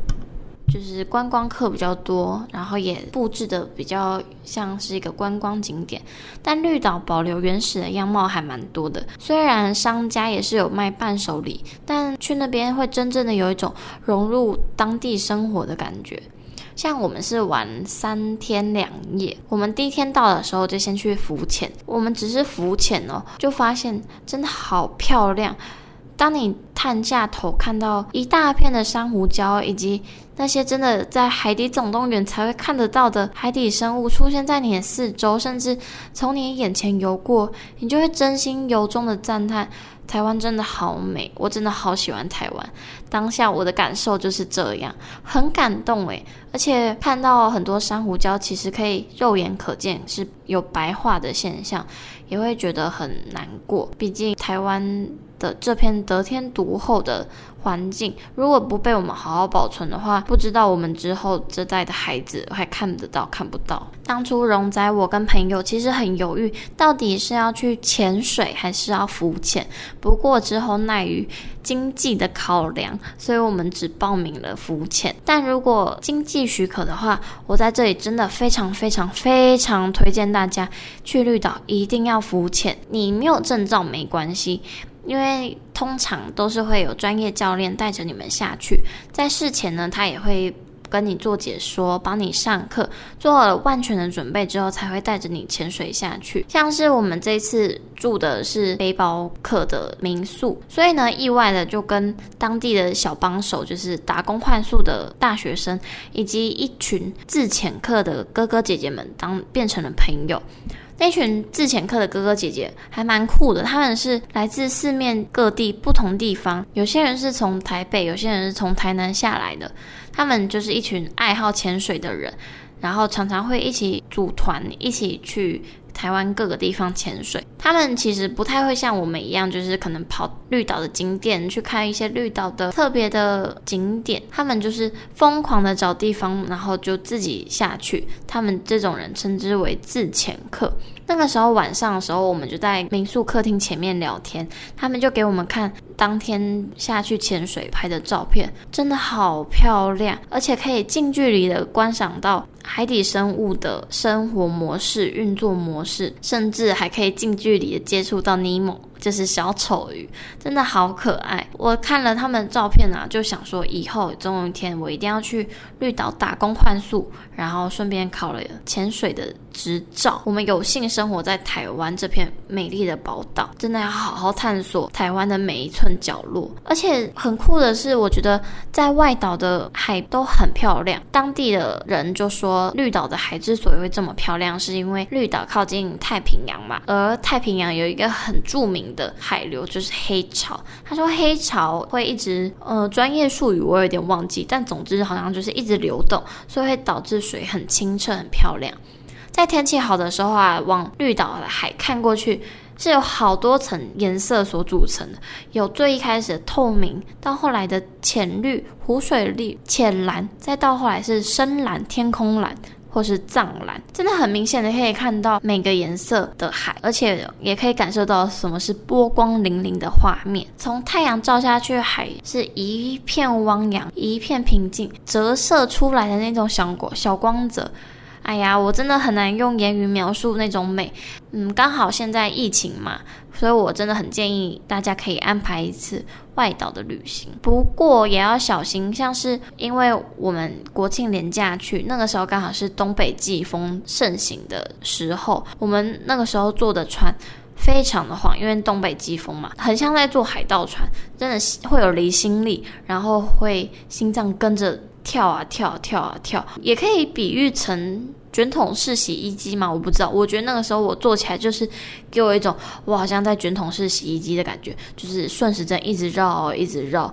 就是观光客比较多，然后也布置的比较像是一个观光景点。但绿岛保留原始的样貌还蛮多的，虽然商家也是有卖伴手礼，但去那边会真正的有一种融入当地生活的感觉。像我们是玩三天两夜，我们第一天到的时候就先去浮潜，我们只是浮潜哦，就发现真的好漂亮。当你探下头看到一大片的珊瑚礁，以及那些真的在海底总动员才会看得到的海底生物出现在你的四周，甚至从你眼前游过，你就会真心由衷的赞叹：台湾真的好美，我真的好喜欢台湾。当下我的感受就是这样，很感动诶，而且看到很多珊瑚礁，其实可以肉眼可见是有白化的现象，也会觉得很难过。毕竟台湾。的这片得天独厚的环境，如果不被我们好好保存的话，不知道我们之后这代的孩子还看得到看不到。当初荣仔我跟朋友其实很犹豫，到底是要去潜水还是要浮潜。不过之后奈于经济的考量，所以我们只报名了浮潜。但如果经济许可的话，我在这里真的非常非常非常推荐大家去绿岛，一定要浮潜。你没有证照没关系。因为通常都是会有专业教练带着你们下去，在事前呢，他也会跟你做解说，帮你上课，做了万全的准备之后，才会带着你潜水下去。像是我们这次住的是背包客的民宿，所以呢，意外的就跟当地的小帮手，就是打工换宿的大学生，以及一群自潜客的哥哥姐姐们，当变成了朋友。那群自潜客的哥哥姐姐还蛮酷的，他们是来自四面各地不同地方，有些人是从台北，有些人是从台南下来的，他们就是一群爱好潜水的人，然后常常会一起组团，一起去。台湾各个地方潜水，他们其实不太会像我们一样，就是可能跑绿岛的景点去看一些绿岛的特别的景点。他们就是疯狂的找地方，然后就自己下去。他们这种人称之为自潜客。那个时候晚上的时候，我们就在民宿客厅前面聊天，他们就给我们看当天下去潜水拍的照片，真的好漂亮，而且可以近距离的观赏到。海底生物的生活模式、运作模式，甚至还可以近距离的接触到尼莫。就是小丑鱼，真的好可爱。我看了他们照片啊，就想说以后总有一天我一定要去绿岛打工换宿，然后顺便考了潜水的执照。我们有幸生活在台湾这片美丽的宝岛，真的要好好探索台湾的每一寸角落。而且很酷的是，我觉得在外岛的海都很漂亮。当地的人就说，绿岛的海之所以会这么漂亮，是因为绿岛靠近太平洋嘛，而太平洋有一个很著名的海流就是黑潮，他说黑潮会一直，呃，专业术语我有点忘记，但总之好像就是一直流动，所以会导致水很清澈、很漂亮。在天气好的时候啊，往绿岛的海看过去，是有好多层颜色所组成的，有最一开始的透明，到后来的浅绿、湖水绿、浅蓝，再到后来是深蓝、天空蓝。或是藏蓝，真的很明显的可以看到每个颜色的海，而且也可以感受到什么是波光粼粼的画面。从太阳照下去，海是一片汪洋，一片平静，折射出来的那种小光小光泽。哎呀，我真的很难用言语描述那种美。嗯，刚好现在疫情嘛，所以我真的很建议大家可以安排一次外岛的旅行。不过也要小心，像是因为我们国庆连假去，那个时候刚好是东北季风盛行的时候，我们那个时候坐的船非常的晃，因为东北季风嘛，很像在坐海盗船，真的会有离心力，然后会心脏跟着。跳啊跳啊跳啊跳，也可以比喻成卷筒式洗衣机嘛？我不知道，我觉得那个时候我坐起来就是给我一种我好像在卷筒式洗衣机的感觉，就是顺时针一直绕，一直绕，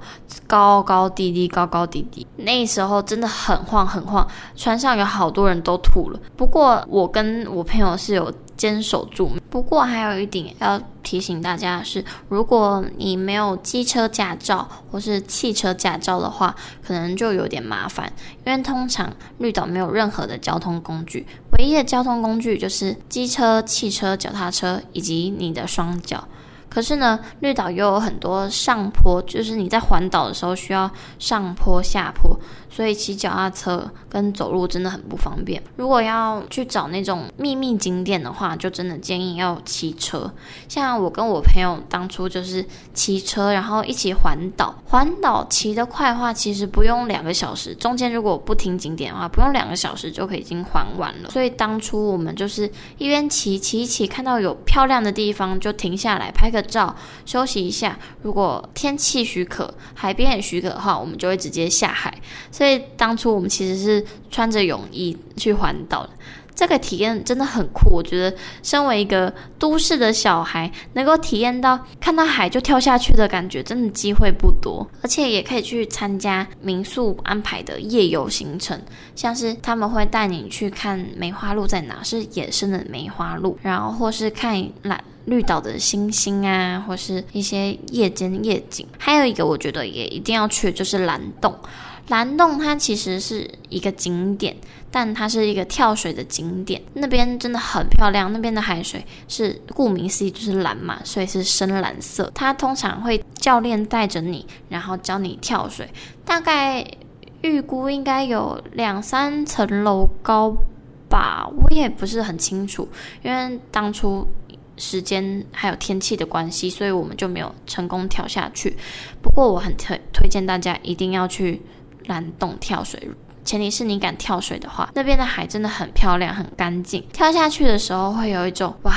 高高低低，高高低低。那时候真的很晃很晃，船上有好多人都吐了。不过我跟我朋友是有坚守住。不过还有一点要提醒大家的是，如果你没有机车驾照或是汽车驾照的话，可能就有点麻烦，因为通常绿岛没有任何的交通工具，唯一的交通工具就是机车、汽车、脚踏车以及你的双脚。可是呢，绿岛又有很多上坡，就是你在环岛的时候需要上坡下坡，所以骑脚踏车跟走路真的很不方便。如果要去找那种秘密景点的话，就真的建议要骑车。像我跟我朋友当初就是骑车，然后一起环岛。环岛骑得快的话，其实不用两个小时，中间如果不停景点的话，不用两个小时就可以已经环完了。所以当初我们就是一边骑骑一骑，看到有漂亮的地方就停下来拍个照休息一下，如果天气许可，海边也许可的话，我们就会直接下海。当初我们其实是穿着泳衣去环岛的，这个体验真的很酷。我觉得身为一个都市的小孩，能够体验到看到海就跳下去的感觉，真的机会不多。而且也可以去参加民宿安排的夜游行程，像是他们会带你去看梅花鹿在哪，是野生的梅花鹿，然后或是看蓝。绿岛的星星啊，或是一些夜间夜景，还有一个我觉得也一定要去，就是蓝洞。蓝洞它其实是一个景点，但它是一个跳水的景点，那边真的很漂亮。那边的海水是顾名思义就是蓝嘛，所以是深蓝色。它通常会教练带着你，然后教你跳水，大概预估应该有两三层楼高吧，我也不是很清楚，因为当初。时间还有天气的关系，所以我们就没有成功跳下去。不过我很推推荐大家一定要去蓝洞跳水，前提是你敢跳水的话，那边的海真的很漂亮，很干净。跳下去的时候会有一种哇。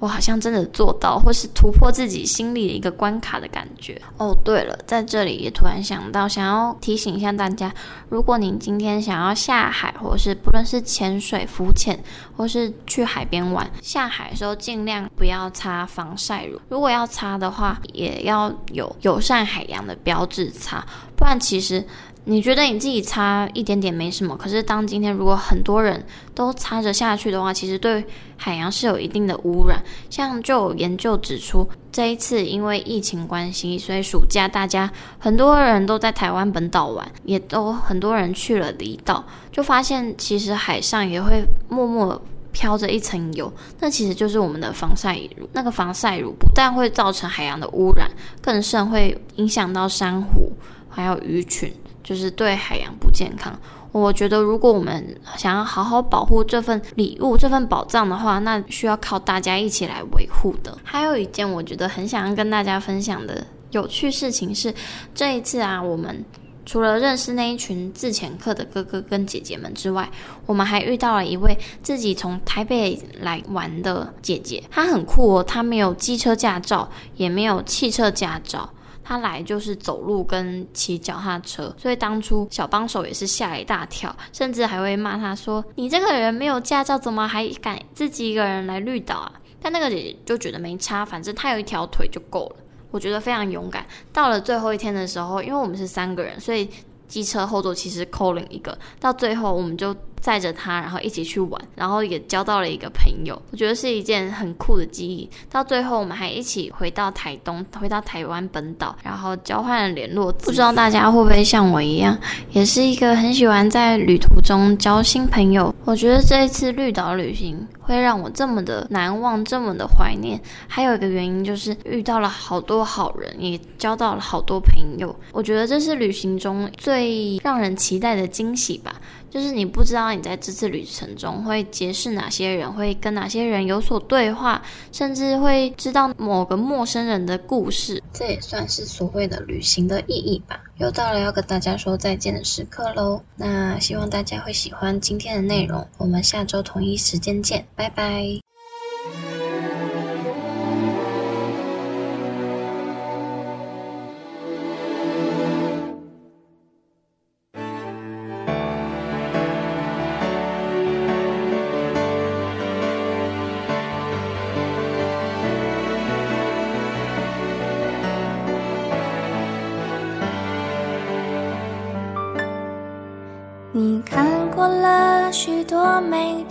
我好像真的做到，或是突破自己心里的一个关卡的感觉。哦，对了，在这里也突然想到，想要提醒一下大家，如果您今天想要下海，或是不论是潜水、浮潜，或是去海边玩，下海的时候尽量不要擦防晒乳。如果要擦的话，也要有友善海洋的标志擦，不然其实。你觉得你自己擦一点点没什么，可是当今天如果很多人都擦着下去的话，其实对海洋是有一定的污染。像就有研究指出，这一次因为疫情关系，所以暑假大家很多人都在台湾本岛玩，也都很多人去了离岛，就发现其实海上也会默默飘着一层油，那其实就是我们的防晒乳。那个防晒乳不但会造成海洋的污染，更甚会影响到珊瑚还有鱼群。就是对海洋不健康。我觉得，如果我们想要好好保护这份礼物、这份宝藏的话，那需要靠大家一起来维护的。还有一件我觉得很想要跟大家分享的有趣事情是，这一次啊，我们除了认识那一群自潜客的哥哥跟姐姐们之外，我们还遇到了一位自己从台北来玩的姐姐。她很酷哦，她没有机车驾照，也没有汽车驾照。他来就是走路跟骑脚踏车，所以当初小帮手也是吓一大跳，甚至还会骂他说：“你这个人没有驾照，怎么还敢自己一个人来绿岛啊？”但那个姐姐就觉得没差，反正她有一条腿就够了。我觉得非常勇敢。到了最后一天的时候，因为我们是三个人，所以机车后座其实扣了一个。到最后我们就。载着他，然后一起去玩，然后也交到了一个朋友，我觉得是一件很酷的记忆。到最后，我们还一起回到台东，回到台湾本岛，然后交换了联络。不知道大家会不会像我一样，也是一个很喜欢在旅途中交新朋友。我觉得这一次绿岛旅行会让我这么的难忘，这么的怀念。还有一个原因就是遇到了好多好人，也交到了好多朋友。我觉得这是旅行中最让人期待的惊喜吧。就是你不知道你在这次旅程中会结识哪些人，会跟哪些人有所对话，甚至会知道某个陌生人的故事。这也算是所谓的旅行的意义吧。又到了要跟大家说再见的时刻喽。那希望大家会喜欢今天的内容。我们下周同一时间见，拜拜。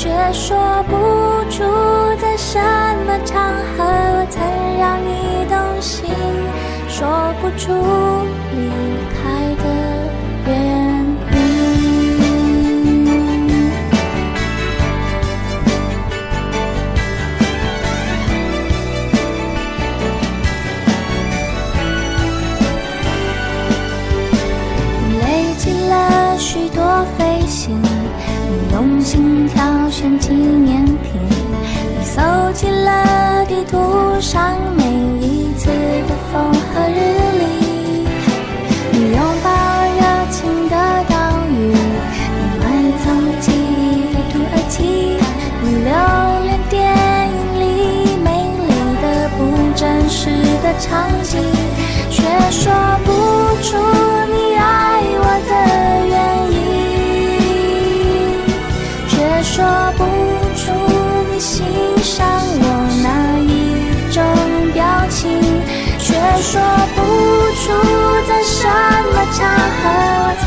却说不出在什么场合我曾让你动心，说不出心挑选纪念品，你搜集了地图上每一次的风和日丽。你拥抱热情的岛屿，你埋藏记忆的土耳其，你留恋电影里美丽的不真实的场景，却说不出。你爱我的说不出在什么场合